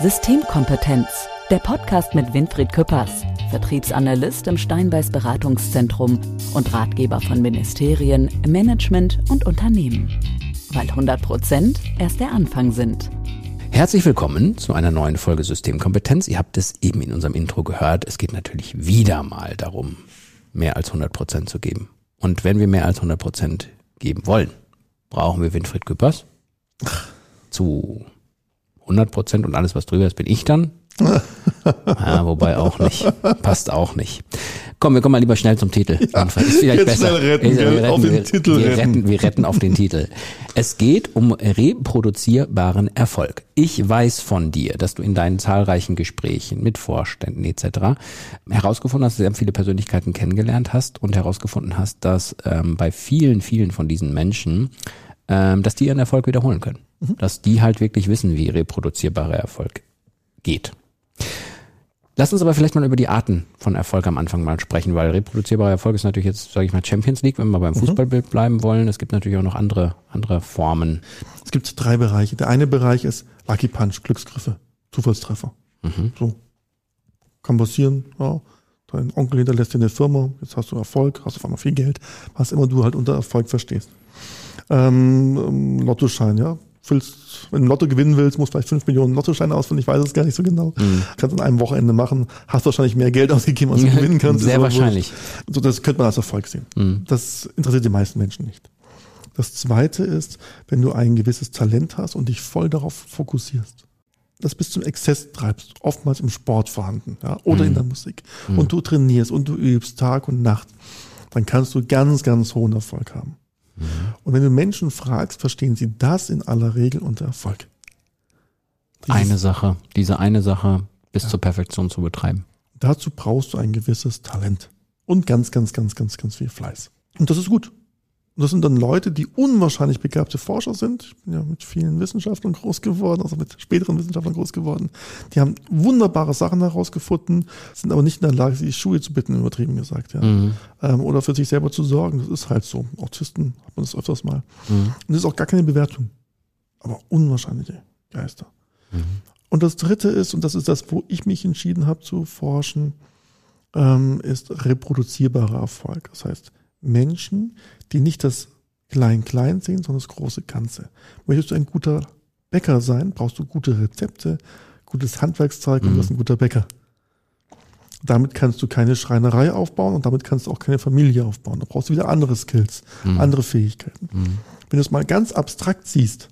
Systemkompetenz, der Podcast mit Winfried Küppers, Vertriebsanalyst im Steinbeiß Beratungszentrum und Ratgeber von Ministerien, Management und Unternehmen. Weil 100 Prozent erst der Anfang sind. Herzlich willkommen zu einer neuen Folge Systemkompetenz. Ihr habt es eben in unserem Intro gehört. Es geht natürlich wieder mal darum, mehr als 100 Prozent zu geben. Und wenn wir mehr als 100 Prozent geben wollen, brauchen wir Winfried Küppers zu 100 Prozent und alles, was drüber ist, bin ich dann. ja, wobei auch nicht. Passt auch nicht. Komm, wir kommen mal lieber schnell zum Titel. Ja, ist vielleicht besser. Retten, wir, retten, auf den wir, Titel wir retten. retten. Wir retten auf den Titel. Es geht um reproduzierbaren Erfolg. Ich weiß von dir, dass du in deinen zahlreichen Gesprächen mit Vorständen etc. herausgefunden hast, dass du sehr viele Persönlichkeiten kennengelernt hast und herausgefunden hast, dass ähm, bei vielen, vielen von diesen Menschen, ähm, dass die ihren Erfolg wiederholen können. Mhm. Dass die halt wirklich wissen, wie reproduzierbarer Erfolg geht. Lass uns aber vielleicht mal über die Arten von Erfolg am Anfang mal sprechen, weil reproduzierbarer Erfolg ist natürlich jetzt, sage ich mal, Champions League, wenn wir beim mhm. Fußballbild bleiben wollen. Es gibt natürlich auch noch andere, andere Formen. Es gibt drei Bereiche. Der eine Bereich ist Lucky Punch, Glücksgriffe, Zufallstreffer. Mhm. So. Kann passieren, ja. Dein Onkel hinterlässt dir eine Firma, jetzt hast du Erfolg, hast auf einmal viel Geld, was immer du halt unter Erfolg verstehst. Ähm, ähm Lottoschein, ja willst, wenn du Lotto gewinnen willst, musst du vielleicht fünf Millionen Lottoscheine ausfüllen. Ich weiß es gar nicht so genau. Mhm. Kannst in einem Wochenende machen. Hast wahrscheinlich mehr Geld ausgegeben, als du gewinnen kannst. Sehr wahrscheinlich. So, das könnte man als Erfolg sehen. Mhm. Das interessiert die meisten Menschen nicht. Das zweite ist, wenn du ein gewisses Talent hast und dich voll darauf fokussierst. Das bis zum Exzess treibst, oftmals im Sport vorhanden, ja, oder mhm. in der Musik. Mhm. Und du trainierst und du übst Tag und Nacht, dann kannst du ganz, ganz hohen Erfolg haben. Und wenn du Menschen fragst, verstehen sie das in aller Regel unter Erfolg. Dieses, eine Sache, diese eine Sache bis ja. zur Perfektion zu betreiben. Dazu brauchst du ein gewisses Talent und ganz, ganz, ganz, ganz, ganz viel Fleiß. Und das ist gut. Und das sind dann Leute, die unwahrscheinlich begabte Forscher sind. Ich bin ja mit vielen Wissenschaftlern groß geworden, also mit späteren Wissenschaftlern groß geworden. Die haben wunderbare Sachen herausgefunden, sind aber nicht in der Lage, sich Schuhe zu bitten, übertrieben gesagt, ja. Mhm. Ähm, oder für sich selber zu sorgen. Das ist halt so. Autisten hat man das öfters mal. Mhm. Und das ist auch gar keine Bewertung. Aber unwahrscheinliche Geister. Mhm. Und das dritte ist, und das ist das, wo ich mich entschieden habe zu forschen, ähm, ist reproduzierbarer Erfolg. Das heißt, Menschen, die nicht das Klein-Klein sehen, sondern das große Ganze. Möchtest du ein guter Bäcker sein, brauchst du gute Rezepte, gutes Handwerkszeug und mhm. du bist ein guter Bäcker. Damit kannst du keine Schreinerei aufbauen und damit kannst du auch keine Familie aufbauen. Da brauchst du wieder andere Skills, mhm. andere Fähigkeiten. Mhm. Wenn du es mal ganz abstrakt siehst,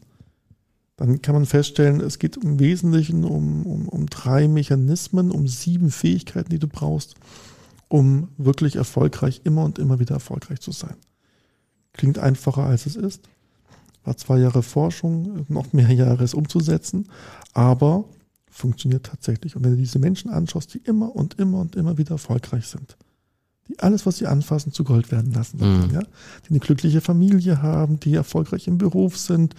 dann kann man feststellen, es geht im Wesentlichen um, um, um drei Mechanismen, um sieben Fähigkeiten, die du brauchst, um wirklich erfolgreich, immer und immer wieder erfolgreich zu sein. Klingt einfacher, als es ist. War zwei Jahre Forschung, noch mehr Jahre es umzusetzen, aber funktioniert tatsächlich. Und wenn du diese Menschen anschaust, die immer und immer und immer wieder erfolgreich sind, die alles, was sie anfassen, zu Gold werden lassen, mhm. ja? die eine glückliche Familie haben, die erfolgreich im Beruf sind,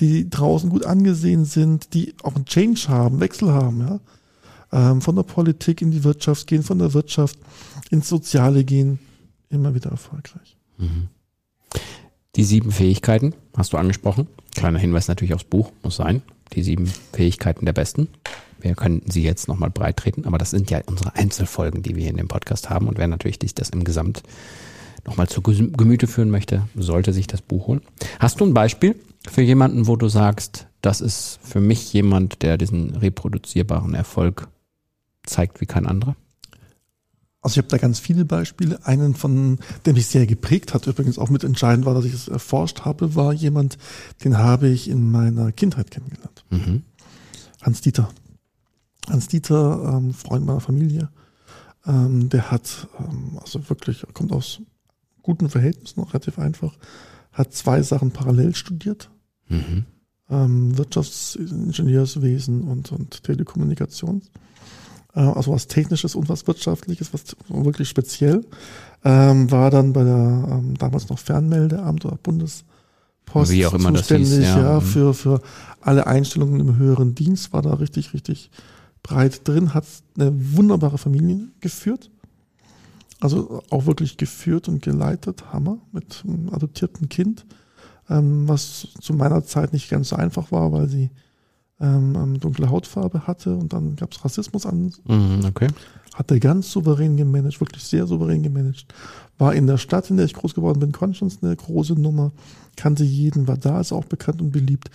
die draußen gut angesehen sind, die auch einen Change haben, Wechsel haben, ja, ähm, von der Politik in die Wirtschaft gehen, von der Wirtschaft ins Soziale gehen, immer wieder erfolgreich. Mhm. Die sieben Fähigkeiten hast du angesprochen. Kleiner Hinweis natürlich aufs Buch, muss sein. Die sieben Fähigkeiten der Besten. Wir könnten sie jetzt nochmal breit treten, aber das sind ja unsere Einzelfolgen, die wir hier in dem Podcast haben. Und wer natürlich dich das im Gesamt nochmal zu Gemüte führen möchte, sollte sich das Buch holen. Hast du ein Beispiel für jemanden, wo du sagst, das ist für mich jemand, der diesen reproduzierbaren Erfolg zeigt wie kein anderer? Also ich habe da ganz viele Beispiele. Einen von, der mich sehr geprägt hat, übrigens auch mit entscheidend war, dass ich es erforscht habe, war jemand, den habe ich in meiner Kindheit kennengelernt. Mhm. Hans Dieter. Hans Dieter, ähm, Freund meiner Familie, ähm, der hat, ähm, also wirklich, kommt aus guten Verhältnissen, relativ einfach, hat zwei Sachen parallel studiert. Mhm. Ähm, Wirtschaftsingenieurswesen und, und Telekommunikation also was Technisches und was Wirtschaftliches, was wirklich speziell, ähm, war dann bei der ähm, damals noch Fernmeldeamt oder Bundespost Wie auch immer zuständig, das hieß, ja. ja, mhm. für, für alle Einstellungen im höheren Dienst, war da richtig, richtig breit drin, hat eine wunderbare Familie geführt. Also auch wirklich geführt und geleitet, Hammer, mit einem adoptierten Kind, ähm, was zu meiner Zeit nicht ganz so einfach war, weil sie ähm, ähm, dunkle Hautfarbe hatte und dann gab es Rassismus an. Mhm, okay. Hat er ganz souverän gemanagt, wirklich sehr souverän gemanagt. War in der Stadt, in der ich groß geworden bin, Conscience eine große Nummer, kannte jeden, war da, ist auch bekannt und beliebt.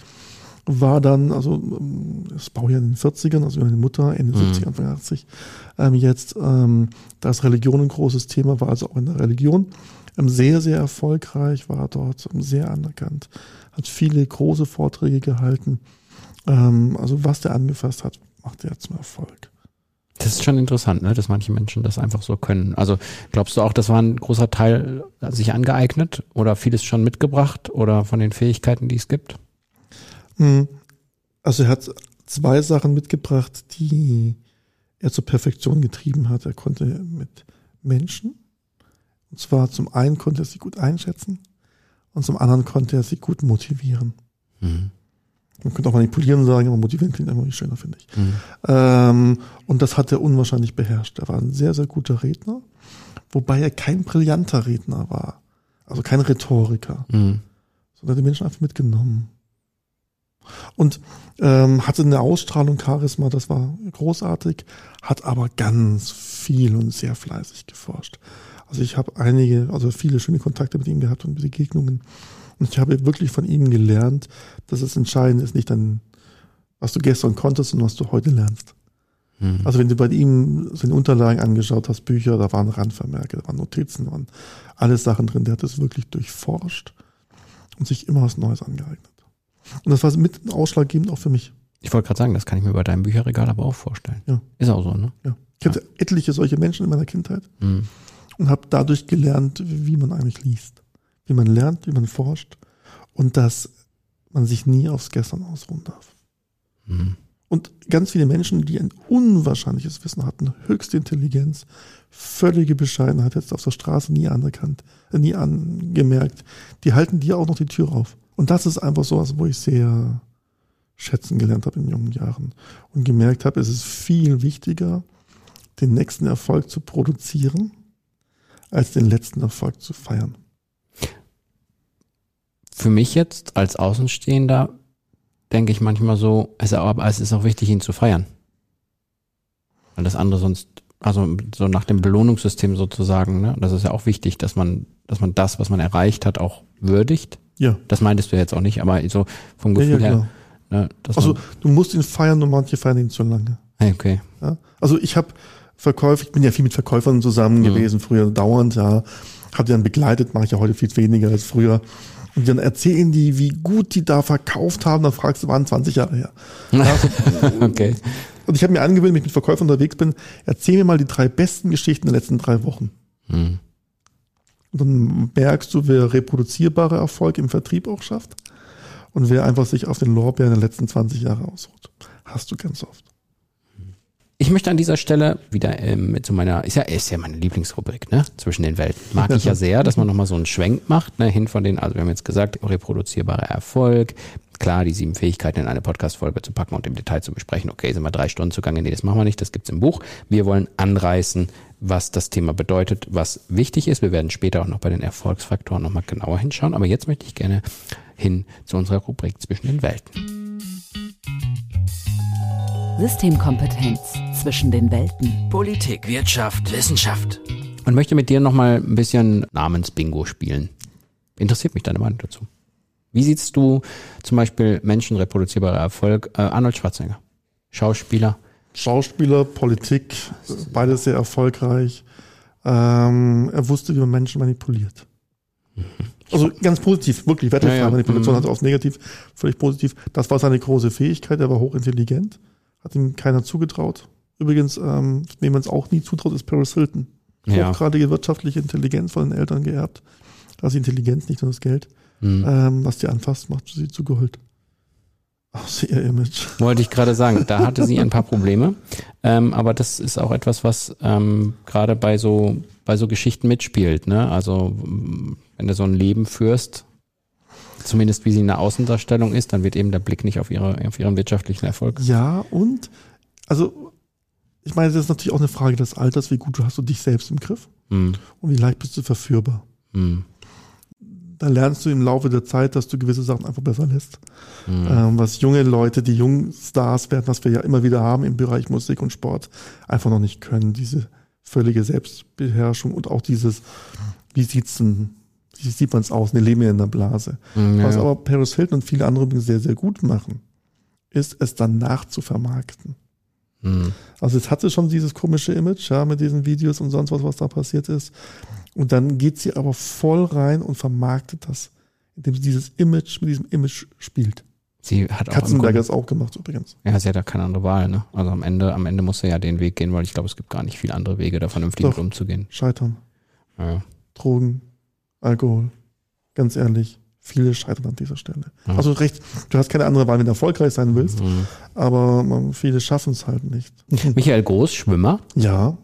War dann, also ähm, das Baujahr in den 40ern, also meine Mutter Ende Mhm. 70, Anfang 80, ähm, jetzt, ähm, da ist Religion ein großes Thema, war also auch in der Religion ähm, sehr, sehr erfolgreich, war dort sehr anerkannt, hat viele große Vorträge gehalten. Ähm, also was der angefasst hat, macht er zum Erfolg. Das ist schon interessant, ne, dass manche Menschen das einfach so können. Also glaubst du auch, das war ein großer Teil äh, sich angeeignet oder vieles schon mitgebracht oder von den Fähigkeiten, die es gibt? Hm. Also er hat zwei Sachen mitgebracht, die er zur Perfektion getrieben hat. Er konnte mit Menschen, und zwar zum einen konnte er sie gut einschätzen und zum anderen konnte er sie gut motivieren. Mhm. Man könnte auch manipulieren sagen, aber motivieren klingt immer schöner, finde ich. Mhm. Ähm, und das hat er unwahrscheinlich beherrscht. Er war ein sehr, sehr guter Redner, wobei er kein brillanter Redner war. Also kein Rhetoriker, Mhm. sondern die Menschen einfach mitgenommen. Und ähm, hatte eine Ausstrahlung, Charisma, das war großartig, hat aber ganz viel und sehr fleißig geforscht. Also ich habe einige, also viele schöne Kontakte mit ihm gehabt und Begegnungen. Und ich habe wirklich von ihm gelernt, dass es entscheidend ist, nicht dann, was du gestern konntest und was du heute lernst. Mhm. Also wenn du bei ihm seine Unterlagen angeschaut hast, Bücher, da waren Randvermerke, da waren Notizen, da waren alles Sachen drin. Der hat das wirklich durchforscht und sich immer was Neues angeeignet. Und das war mit ausschlaggebend auch für mich. Ich wollte gerade sagen, das kann ich mir bei deinem Bücherregal aber auch vorstellen. Ja. Ist auch so, ne? Ja. Ich hatte etliche solche Menschen in meiner Kindheit Mhm. und habe dadurch gelernt, wie man eigentlich liest, wie man lernt, wie man forscht und dass man sich nie aufs Gestern ausruhen darf. Mhm. Und ganz viele Menschen, die ein unwahrscheinliches Wissen hatten, höchste Intelligenz, völlige Bescheidenheit, jetzt auf der Straße nie anerkannt, nie angemerkt, die halten dir auch noch die Tür auf. Und das ist einfach so was, wo ich sehr schätzen gelernt habe in jungen Jahren und gemerkt habe, es ist viel wichtiger, den nächsten Erfolg zu produzieren, als den letzten Erfolg zu feiern. Für mich jetzt als Außenstehender denke ich manchmal so, es, ist auch wichtig, ihn zu feiern. Weil das andere sonst, also so nach dem Belohnungssystem sozusagen, ne, das ist ja auch wichtig, dass man, dass man das, was man erreicht hat, auch würdigt. Ja, Das meintest du jetzt auch nicht, aber so vom ja, Gefühl ja her, genau. ne, dass Also du musst ihn feiern und manche feiern ihn zu lange. okay. Ja? Also ich habe Verkäufer, ich bin ja viel mit Verkäufern zusammen Mhm. gewesen, früher dauernd, ja. Habe die dann begleitet, mache ich ja heute viel weniger als früher. Und dann erzählen die, wie gut die da verkauft haben, dann fragst du, waren 20 Jahre her. Ja, so, okay. und ich habe mir angewöhnt, wenn ich mit Verkäufern unterwegs bin, erzähl mir mal die drei besten Geschichten der letzten drei Wochen. Hm. Und dann merkst du, wer reproduzierbare Erfolg im Vertrieb auch schafft und wer einfach sich auf den Lorbeeren der letzten 20 Jahre ausruht. Hast du ganz oft. Ich möchte an dieser Stelle wieder ähm, zu meiner, ist ja, ist ja meine Lieblingsrubrik, ne? Zwischen den Welten. Mag ich ja sehr, dass man nochmal so einen Schwenk macht, ne? Hin von den, also wir haben jetzt gesagt, reproduzierbarer Erfolg. Klar, die sieben Fähigkeiten in eine Podcast-Folge zu packen und im Detail zu besprechen. Okay, sind wir drei Stunden zugange? Nee, das machen wir nicht. Das gibt's im Buch. Wir wollen anreißen, was das Thema bedeutet, was wichtig ist. Wir werden später auch noch bei den Erfolgsfaktoren nochmal genauer hinschauen. Aber jetzt möchte ich gerne hin zu unserer Rubrik zwischen den Welten. Systemkompetenz zwischen den Welten. Politik, Wirtschaft, Wissenschaft. und möchte mit dir nochmal ein bisschen Namensbingo spielen. Interessiert mich deine Meinung dazu. Wie siehst du zum Beispiel menschenreproduzierbarer Erfolg? Äh, Arnold Schwarzenegger, Schauspieler. Schauspieler, Politik, beides sehr erfolgreich. Ähm, er wusste, wie man Menschen manipuliert. Also ganz positiv, wirklich. Wertefreie Ja, ja. Manipulation Mhm. hat er aufs Negativ, völlig positiv. Das war seine große Fähigkeit. Er war hochintelligent, hat ihm keiner zugetraut. Übrigens, ähm, wem man es auch nie zutraut, ist Paris Hilton. Ja. Hochgradige wirtschaftliche Intelligenz von den Eltern geerbt. Da ist die Intelligenz, nicht nur das Geld. Mhm. Ähm, was die anfasst, macht sie zu Gold. Aus ihr Image. Wollte ich gerade sagen, da hatte sie ein paar Probleme. Ähm, aber das ist auch etwas, was ähm, gerade bei so, bei so Geschichten mitspielt. Ne? Also mm, wenn du so ein Leben führst, zumindest wie sie in der Außendarstellung ist, dann wird eben der Blick nicht auf, ihre, auf ihren wirtschaftlichen Erfolg. Ja, und, also, ich meine, das ist natürlich auch eine Frage des Alters, wie gut hast du dich selbst im Griff Mhm. und wie leicht bist du verführbar. Mhm. da lernst du im Laufe der Zeit, dass du gewisse Sachen einfach besser lässt. Ähm, was junge Leute, die jungen Stars werden, was wir ja immer wieder haben im Bereich Musik und Sport, einfach noch nicht können. Diese völlige Selbstbeherrschung und auch dieses, wie sieht's denn, wie sieht man's aus? Ne, leben wir in einer Blase. Mhm, ja, Was aber Paris Hilton und viele andere sehr, sehr gut machen, ist es danach zu vermarkten. Mhm. Also es hatte schon dieses komische Image, ja, mit diesen Videos und sonst was, was da passiert ist. Und dann geht sie aber voll rein und vermarktet das, indem sie dieses Image mit diesem Image spielt. Sie hat auch Katzenberger ist auch gemacht übrigens. ja, sie hat ja keine andere Wahl, ne? Also am Ende, am Ende muss sie ja den Weg gehen, weil ich glaube, es gibt gar nicht viele andere Wege, da vernünftig Doch. mit umzugehen. Scheitern, Ja. Drogen, Alkohol. Ganz ehrlich, viele scheitern an dieser Stelle. Ja. Also recht, du hast keine andere Wahl, wenn du erfolgreich sein willst, Mhm. aber viele schaffen es halt nicht. Michael Groß, Schwimmer, ja,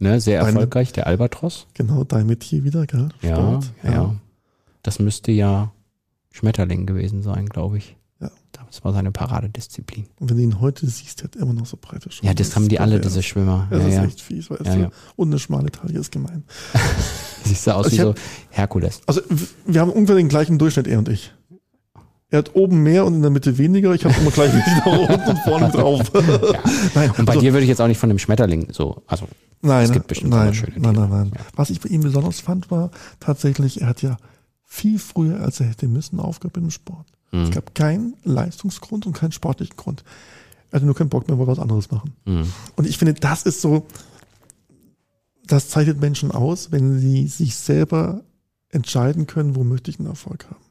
ne? Sehr Deine- erfolgreich, der Albatros. genau, dein Metier wieder, gell? Ja, Sport, ja, Das müsste ja Schmetterling gewesen sein, glaube ich. Ja. Das war seine Paradedisziplin. Und wenn du ihn heute siehst, der hat immer noch so breite Schultern. Ja, das haben die alle, diese Schwimmer. Das Ja, ist ja. echt fies, weißt Ja, du? ja. Und eine schmale Taille ist gemein. Siehst du aus Also wie so Herkules. Also wir haben ungefähr den gleichen Durchschnitt, er und ich. Er hat oben mehr und in der Mitte weniger. Ich habe immer gleich nach unten und vorne drauf. Nein, Und bei also, dir würde ich jetzt auch nicht von dem Schmetterling so, also nein, es gibt bestimmt nein, schöne nein, Tiere. nein, nein. Was ich bei ihm besonders fand, war tatsächlich, er hat ja viel früher, als er hätte müssen, aufgehört mit dem Sport. Mhm. Es gab keinen Leistungsgrund und keinen sportlichen Grund. Er hatte nur keinen Bock mehr, wollte was anderes machen. Mhm. Und ich finde, das ist so, das zeichnet Menschen aus, wenn sie sich selber entscheiden können, wo möchte ich einen Erfolg haben.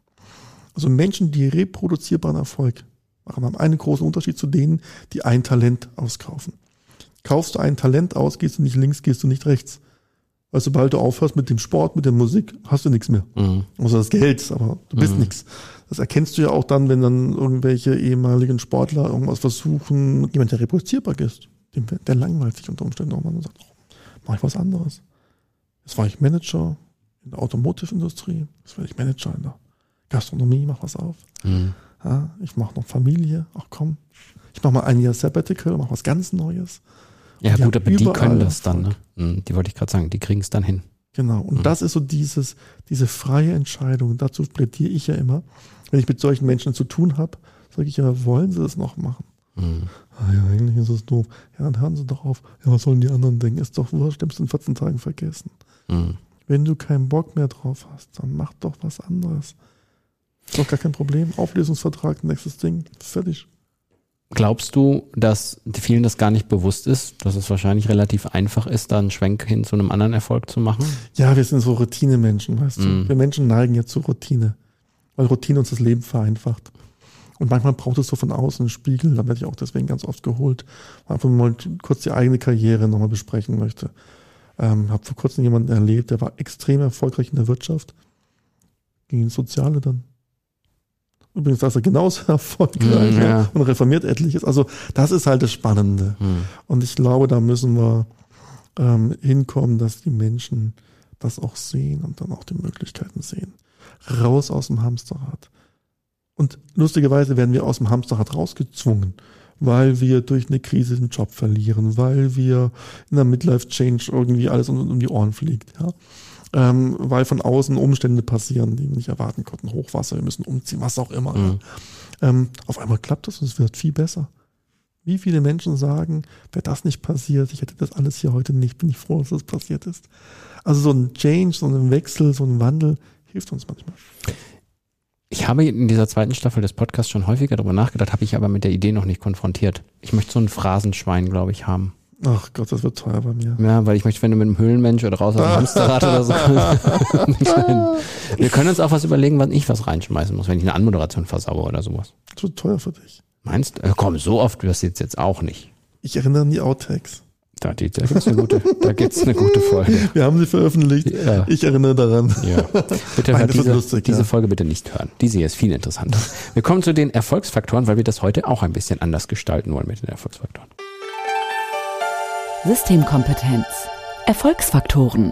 Also Menschen, die reproduzierbaren Erfolg machen, haben einen großen Unterschied zu denen, die ein Talent auskaufen. Kaufst du ein Talent aus, gehst du nicht links, gehst du nicht rechts. Weil sobald du aufhörst mit dem Sport, mit der Musik, hast du nichts mehr. Mhm. Außer das Geld, aber du bist Mhm. nichts. Das erkennst du ja auch dann, wenn dann irgendwelche ehemaligen Sportler irgendwas versuchen. Jemand, der reproduzierbar ist, dem- der langweilt sich unter Umständen auch mal und sagt, oh, mach ich was anderes. Jetzt war ich Manager in der Automotive-Industrie, jetzt werde ich Manager in der Gastronomie, mach was auf. Mhm. Ja, ich mache noch Familie, ach komm. Ich mache mal ein Jahr Sabbatical, mach was ganz Neues. Ja, gut, aber die können das dann, ne? Mhm, Die wollte ich gerade sagen, die kriegen es dann hin. Genau. Und Mhm. das ist so dieses, diese freie Entscheidung. Dazu plädiere ich ja immer. Wenn ich mit solchen Menschen zu tun habe, sage ich ja, wollen sie das noch machen? Mhm. Ah ja, eigentlich ist es doof. Ja, dann hören sie doch auf. Ja, was sollen die anderen denken? Ist doch wurscht, nimmst du in 14 Tagen vergessen. Mhm. Wenn du keinen Bock mehr drauf hast, dann mach doch was anderes. Ist doch gar kein Problem. Auflösungsvertrag, nächstes Ding, fertig. Glaubst du, dass vielen das gar nicht bewusst ist, dass es wahrscheinlich relativ einfach ist, da einen Schwenk hin zu einem anderen Erfolg zu machen? Ja, wir sind so Routinemenschen, weißt Mhm. du. Wir Menschen neigen ja zu Routine, weil Routine uns das Leben vereinfacht. Und manchmal braucht es so von außen einen Spiegel, da werde ich auch deswegen ganz oft geholt, weil einfach mal kurz die eigene Karriere nochmal besprechen möchte. Ähm, habe vor kurzem jemanden erlebt, der war extrem erfolgreich in der Wirtschaft, ging ins Soziale dann. Übrigens, da ist er genauso erfolgreich Mhm, ja. ja. und reformiert etliches. Also das ist halt das Spannende. Mhm. Und ich glaube, da müssen wir ähm, hinkommen, dass die Menschen das auch sehen und dann auch die Möglichkeiten sehen. Raus aus dem Hamsterrad. Und lustigerweise werden wir aus dem Hamsterrad rausgezwungen, weil wir durch eine Krise den Job verlieren, weil wir in der Midlife-Change irgendwie alles um, um die Ohren fliegt. Ja? Ähm, weil von außen Umstände passieren, die wir nicht erwarten konnten. Hochwasser, wir müssen umziehen, was auch immer. Mhm. Ähm, auf einmal klappt das und es wird viel besser. Wie viele Menschen sagen, wäre das nicht passiert, ich hätte das alles hier heute nicht, bin ich froh, dass das passiert ist. Also so ein Change, so ein Wechsel, so ein Wandel hilft uns manchmal. Ich habe in dieser zweiten Staffel des Podcasts schon häufiger darüber nachgedacht, habe ich aber mit der Idee noch nicht konfrontiert. Ich möchte so ein Phrasenschwein, glaube ich, haben. Ach Gott, das wird teuer bei mir. Ja, weil ich möchte, wenn du mit einem Höhlenmensch oder raus aus dem Hamsterrad oder so. Wir können uns auch was überlegen, wann ich was reinschmeißen muss, wenn ich eine Anmoderation versaue oder sowas. Das wird teuer für dich. Meinst du? Äh, Komm, so oft wirst du jetzt, jetzt auch nicht. Ich erinnere an die Outtakes. Da, die, da gibt's eine gute, da gibt's eine gute Folge. Wir haben sie veröffentlicht. Ja. Ich erinnere daran. Ja. Bitte hört diese, lustig, diese ja. Folge bitte nicht hören. Diese hier ist viel interessanter. Wir kommen zu den Erfolgsfaktoren, weil wir das heute auch ein bisschen anders gestalten wollen mit den Erfolgsfaktoren. Systemkompetenz. Erfolgsfaktoren.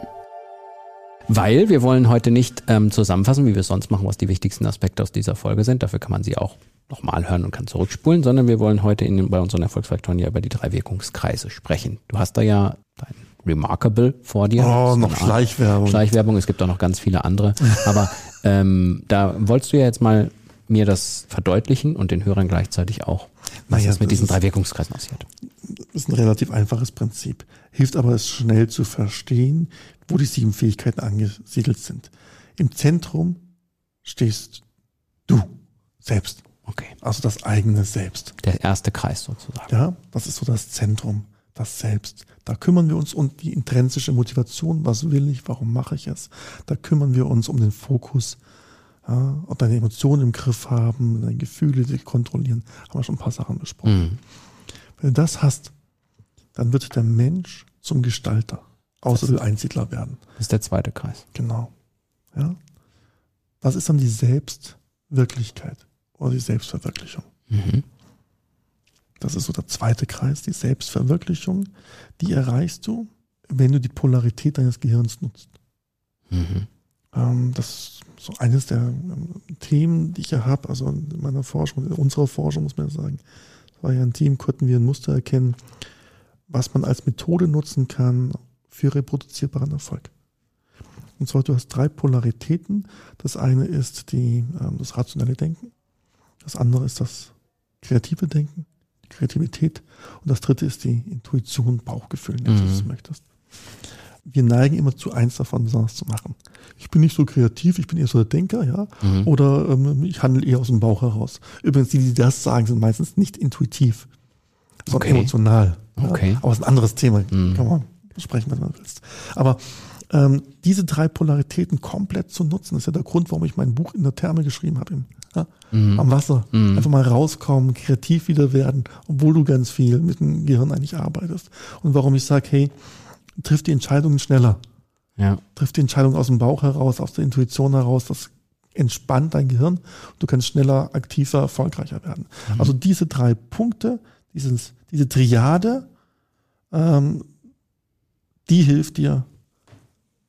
Weil wir wollen heute nicht ähm, zusammenfassen, wie wir es sonst machen, was die wichtigsten Aspekte aus dieser Folge sind. Dafür kann man sie auch nochmal hören und kann zurückspulen, sondern wir wollen heute in, bei unseren Erfolgsfaktoren ja über die drei Wirkungskreise sprechen. Du hast da ja dein Remarkable vor dir. Oh, noch Schleichwerbung. Schleichwerbung, es gibt auch noch ganz viele andere. Aber ähm, da wolltest du ja jetzt mal mir das verdeutlichen und den Hörern gleichzeitig auch, was Naja, es mit diesen drei Wirkungskreisen passiert. Ist ein relativ einfaches Prinzip. Hilft aber, es schnell zu verstehen, wo die sieben Fähigkeiten angesiedelt sind. Im Zentrum stehst du selbst, Okay. also das eigene Selbst. Der erste Kreis sozusagen. Ja, das ist so das Zentrum, das Selbst. Da kümmern wir uns um die intrinsische Motivation. Was will ich? Warum mache ich es? Da kümmern wir uns um den Fokus. Ja, ob deine Emotionen im Griff haben, deine Gefühle die kontrollieren. Haben wir schon ein paar Sachen besprochen. Mhm. Wenn du das hast, dann wird der Mensch zum Gestalter. Außer will Einsiedler werden. Das ist der zweite Kreis. Genau. Ja. Was ist dann die Selbstwirklichkeit oder die Selbstverwirklichung? Mhm. Das ist so der zweite Kreis, die Selbstverwirklichung. Die erreichst du, wenn du die Polarität deines Gehirns nutzt. Mhm. Ähm, das ist so eines der ähm, Themen, die ich ja habe, also in meiner Forschung, in unserer Forschung muss man ja sagen. Team, konnten wir ein Muster erkennen, was man als Methode nutzen kann für reproduzierbaren Erfolg. Und zwar, du hast drei Polaritäten. Das eine ist die, ähm, das rationelle Denken. Das andere ist das kreative Denken, die Kreativität. Und das dritte ist die Intuition, Bauchgefühl, wenn du Mhm. das möchtest. Wir neigen immer zu eins davon besonders zu machen. Ich bin nicht so kreativ, ich bin eher so der Denker, ja. Mhm. Oder ähm, ich handle eher aus dem Bauch heraus. Übrigens, die, die das sagen, sind meistens nicht intuitiv, sondern Okay. emotional. Ja? Okay. Aber es ist ein anderes Thema. Mhm. Kann man sprechen, wenn man willst. Aber ähm, diese drei Polaritäten komplett zu nutzen, ist ja der Grund, warum ich mein Buch in der Therme geschrieben habe. Ja? Mhm. Am Wasser. Einfach mal rauskommen, kreativ wieder werden, obwohl du ganz viel mit dem Gehirn eigentlich arbeitest. Und warum ich sage, hey, triff die Entscheidungen schneller. Ja. Triff die Entscheidung aus dem Bauch heraus, aus der Intuition heraus. Das entspannt dein Gehirn. Du kannst schneller, aktiver, erfolgreicher werden. Also diese drei Punkte, dieses, diese Triade, ähm, die hilft dir,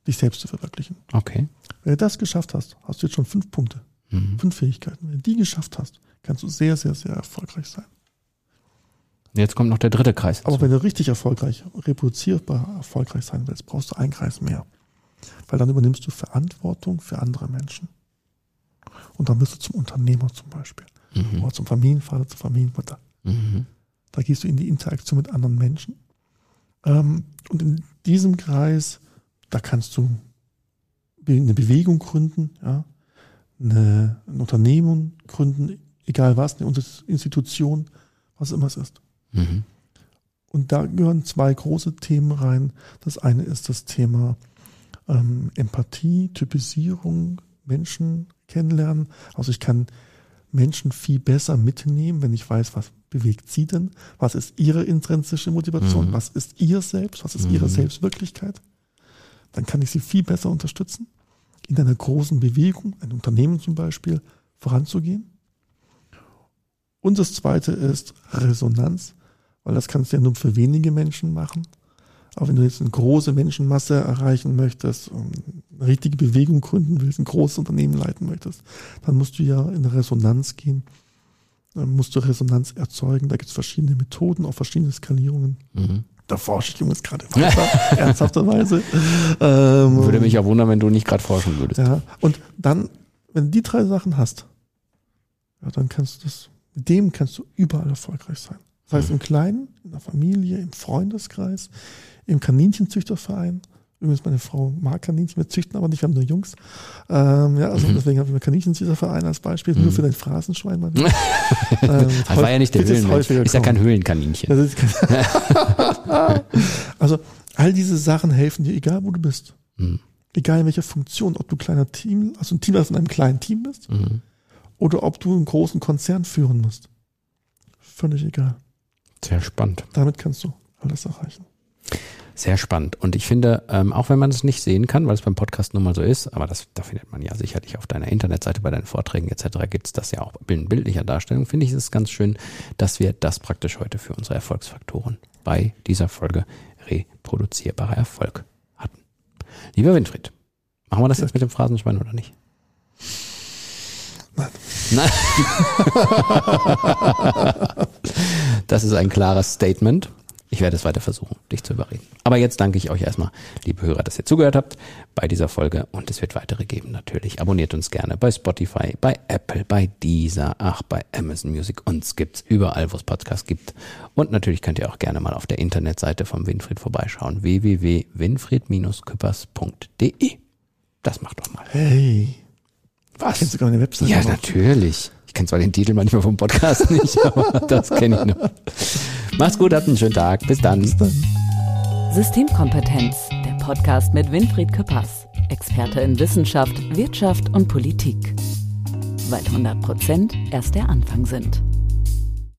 dich selbst zu verwirklichen. Okay. Wenn du das geschafft hast, hast du jetzt schon fünf Punkte, Mhm. fünf Fähigkeiten. Wenn du die geschafft hast, kannst du sehr, sehr, sehr erfolgreich sein. Jetzt kommt noch der dritte Kreis. Aber dazu. wenn du richtig erfolgreich, reproduzierbar erfolgreich sein willst, brauchst du einen Kreis mehr. Weil dann übernimmst du Verantwortung für andere Menschen. Und dann wirst du zum Unternehmer zum Beispiel. Mhm. Oder zum Familienvater, zur Familienmutter. Mhm. Da gehst du in die Interaktion mit anderen Menschen. Ähm, und in diesem Kreis, da kannst du eine Bewegung gründen, ja, eine, ein Unternehmen gründen, egal was, eine Institution, was immer es ist. Mhm. Und da gehören zwei große Themen rein. Das eine ist das Thema ähm, Empathie, Typisierung, Menschen kennenlernen. Also ich kann Menschen viel besser mitnehmen, wenn ich weiß, was bewegt sie denn, was ist ihre intrinsische Motivation, Mhm. was ist ihr Selbst, was ist ihre Mhm. Selbstwirklichkeit. Dann kann ich sie viel besser unterstützen, in einer großen Bewegung, ein Unternehmen zum Beispiel, voranzugehen. Und das zweite ist Resonanz, weil das kannst du ja nur für wenige Menschen machen. Aber wenn du jetzt eine große Menschenmasse erreichen möchtest, eine richtige Bewegung gründen willst, ein großes Unternehmen leiten möchtest, dann musst du ja in Resonanz gehen, dann musst du Resonanz erzeugen. Da gibt es verschiedene Methoden, auch verschiedene Skalierungen. Mhm. Da forsche ich übrigens gerade weiter, ernsthafterweise. Ähm, Würde mich auch wundern, wenn du nicht gerade forschen würdest. ja, und dann, wenn du die drei Sachen hast, ja, dann kannst du das, mit dem kannst du überall erfolgreich sein. Das heißt im Kleinen, in der Familie, im Freundeskreis, im Kaninchenzüchterverein. Übrigens, meine Frau mag Kaninchen, wir züchten aber nicht, wir haben nur Jungs. Ähm, ja, also deswegen habe ich mir Kaninchenzüchterverein als Beispiel, nur für dein Phrasenschwein. Mal ähm, Das war ja nicht der Höhlenmensch. Ist ja kein. Höhlenkaninchen. Ist- also all diese Sachen helfen dir, egal wo du bist. Mhm. Egal in welcher Funktion, ob du kleiner Team, also ein Team, das in einem kleinen Team bist, Mhm. oder ob du einen großen Konzern führen musst. Völlig egal. Sehr spannend. Damit kannst du alles erreichen. Sehr spannend. Und ich finde, ähm, auch wenn man es nicht sehen kann, weil es beim Podcast nun mal so ist, aber das, da findet man ja sicherlich auf deiner Internetseite, bei deinen Vorträgen etc. gibt es das ja auch in bildlicher Darstellung, finde ich es ganz schön, dass wir das praktisch heute für unsere Erfolgsfaktoren bei dieser Folge reproduzierbarer Erfolg hatten. Lieber Winfried, machen wir das jetzt mit dem Phrasenschwein oder nicht? Nein. Nein. das ist ein klares Statement. Ich werde es weiter versuchen, dich zu überreden. Aber jetzt danke ich euch erstmal, liebe Hörer, dass ihr zugehört habt bei dieser Folge und es wird weitere geben natürlich. Abonniert uns gerne bei Spotify, bei Apple, bei Deezer, ach, bei Amazon Music. Uns gibt's überall, wo es Podcasts gibt. Und natürlich könnt ihr auch gerne mal auf der Internetseite vom Winfried vorbeischauen. www.winfried-küppers.de Das macht doch mal. Hey. Was? Kennst du gar eine Webseite? Ja, natürlich. Ich kenne zwar den Titel manchmal vom Podcast nicht, aber das kenne ich noch. Macht's gut, habt einen schönen Tag. Bis dann. Bis dann. Systemkompetenz, der Podcast mit Winfried Küppers, Experte in Wissenschaft, Wirtschaft und Politik. Weil 100 Prozent erst der Anfang sind.